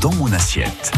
dans mon assiette.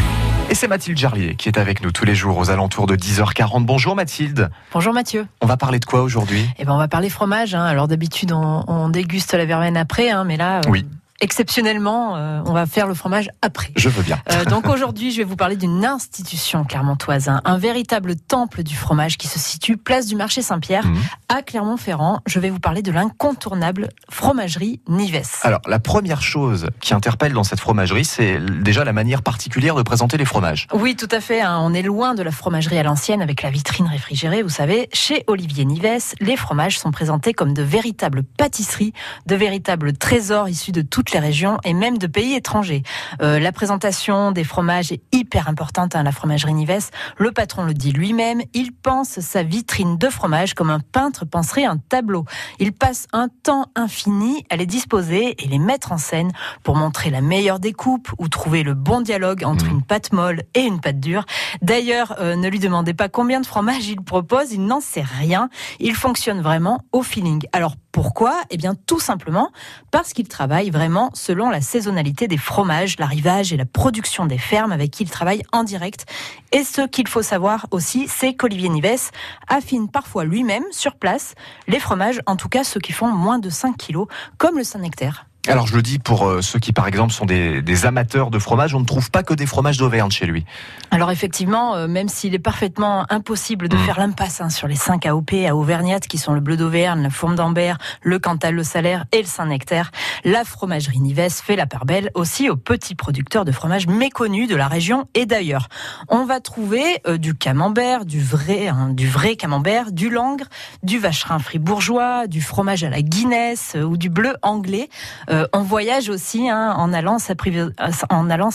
Et c'est Mathilde Jarlier qui est avec nous tous les jours aux alentours de 10h40. Bonjour Mathilde. Bonjour Mathieu. On va parler de quoi aujourd'hui? Eh ben on va parler fromage. Hein. Alors d'habitude on, on, déguste la verveine après, hein, mais là. Euh, oui exceptionnellement, euh, on va faire le fromage après. Je veux bien. Euh, donc aujourd'hui, je vais vous parler d'une institution clermontoise, hein, un véritable temple du fromage qui se situe place du marché Saint-Pierre Mhm. à Clermont-Ferrand. Je vais vous parler de l'incontournable fromagerie Nives. Alors, la première chose qui interpelle dans cette fromagerie, c'est déjà la manière particulière de présenter les fromages. Oui, tout à fait. hein. On est loin de la fromagerie à l'ancienne avec la vitrine réfrigérée. Vous savez, chez Olivier Nives, les fromages sont présentés comme de véritables pâtisseries, de véritables trésors issus de toutes les régions et même de pays étrangers. Euh, la présentation des fromages est hyper importante à la fromagerie Nives. Le patron le dit lui-même. Il pense sa vitrine de fromage comme un peintre penserait un tableau. Il passe un temps infini à les disposer et les mettre en scène pour montrer la meilleure découpe ou trouver le bon dialogue entre Mhm. une pâte molle et une pâte dure. D'ailleurs, euh, ne lui demandez pas combien de fromage il propose, il n'en sait rien. Il fonctionne vraiment au feeling. Alors pourquoi? Eh bien tout simplement parce qu'il travaille vraiment selon la saisonnalité des fromages, l'arrivage et la production des fermes avec qui il travaille en direct. Et ce qu'il faut savoir aussi, c'est qu'Olivier Nives affine parfois lui-même sur place les fromages, en tout cas ceux qui font moins de 5 kilos, comme le Saint-Nectaire. Alors, je le dis pour euh, ceux qui, par exemple, sont des, des amateurs de fromage, on ne trouve pas que des fromages d'Auvergne chez lui. Alors effectivement, euh, même s'il est parfaitement impossible de Mm. faire l'impasse hein, sur les 5 AOP à Auvergnat, qui sont le bleu d'Auvergne, la fourme d'Ambert, le Cantal, le Salaire et le Saint-Nectaire, la fromagerie Nives fait la part belle aussi aux petits producteurs de fromage méconnus de la région et d'ailleurs. On va trouver euh, du camembert, du vrai, hein, du vrai camembert, du langre, du vacherin fribourgeois, du fromage à la Guinness euh, ou du bleu anglais. Euh, on voyage aussi hein, en allant en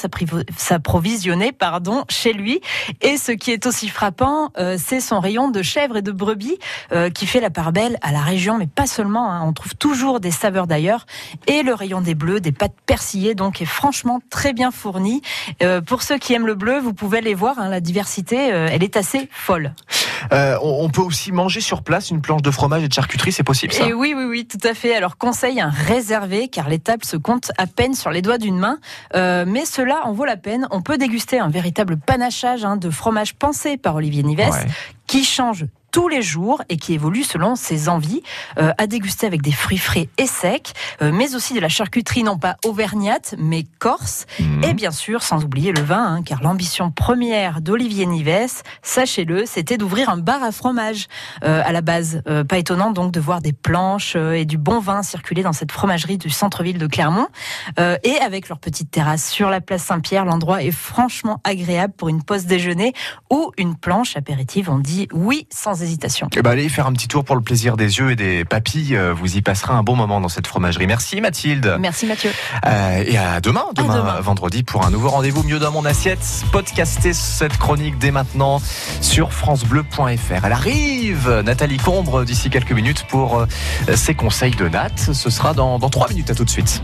s'approvisionner pardon chez lui. Et ce qui est aussi frappant, euh, c'est son rayon de chèvres et de brebis euh, qui fait la part belle à la région, mais pas seulement. hein. on trouve toujours des saveurs d'ailleurs. Et le rayon des bleus, des pâtes persillées, donc est franchement très bien fourni. Euh, pour ceux qui aiment le bleu, vous pouvez aller voir. hein, la diversité, euh, elle est assez folle. Euh, on, peut aussi manger sur place une planche de fromage et de charcuterie, c'est possible ça Et oui, oui, oui, tout à fait. Alors conseil un réservé, car les tables se comptent à peine sur les doigts d'une main. Euh, mais cela en vaut la peine. On peut déguster un véritable panachage hein, de fromage pensé par Olivier Nives, Ouais. qui change tous les jours et qui évolue selon ses envies, euh, à déguster avec des fruits frais et secs, euh, mais aussi de la charcuterie non pas auvergnate, mais corse, Mhm. et bien sûr, sans oublier le vin, hein, car l'ambition première d'Olivier Nives, sachez-le, c'était d'ouvrir un bar à fromage euh, à la base. Euh, pas étonnant donc de voir des planches euh, et du bon vin circuler dans cette fromagerie du centre-ville de Clermont. Euh, et avec leur petite terrasse sur la place Saint-Pierre, l'endroit est franchement agréable pour une pause déjeuner ou une planche apéritive. On dit oui sans hésitation. Eh ben, allez faire un petit tour pour le plaisir des yeux et des papilles. euh, Vous y passerez un bon moment dans cette fromagerie. Merci Mathilde. Merci Mathieu. Euh, et à demain, demain, demain. vendredi, pour un nouveau rendez-vous mieux dans mon assiette. Podcastez cette chronique dès maintenant sur francebleu.fr. Elle arrive, Nathalie Combre, d'ici quelques minutes pour euh, ses conseils de Nat. Ce sera dans, dans trois minutes. À tout de suite.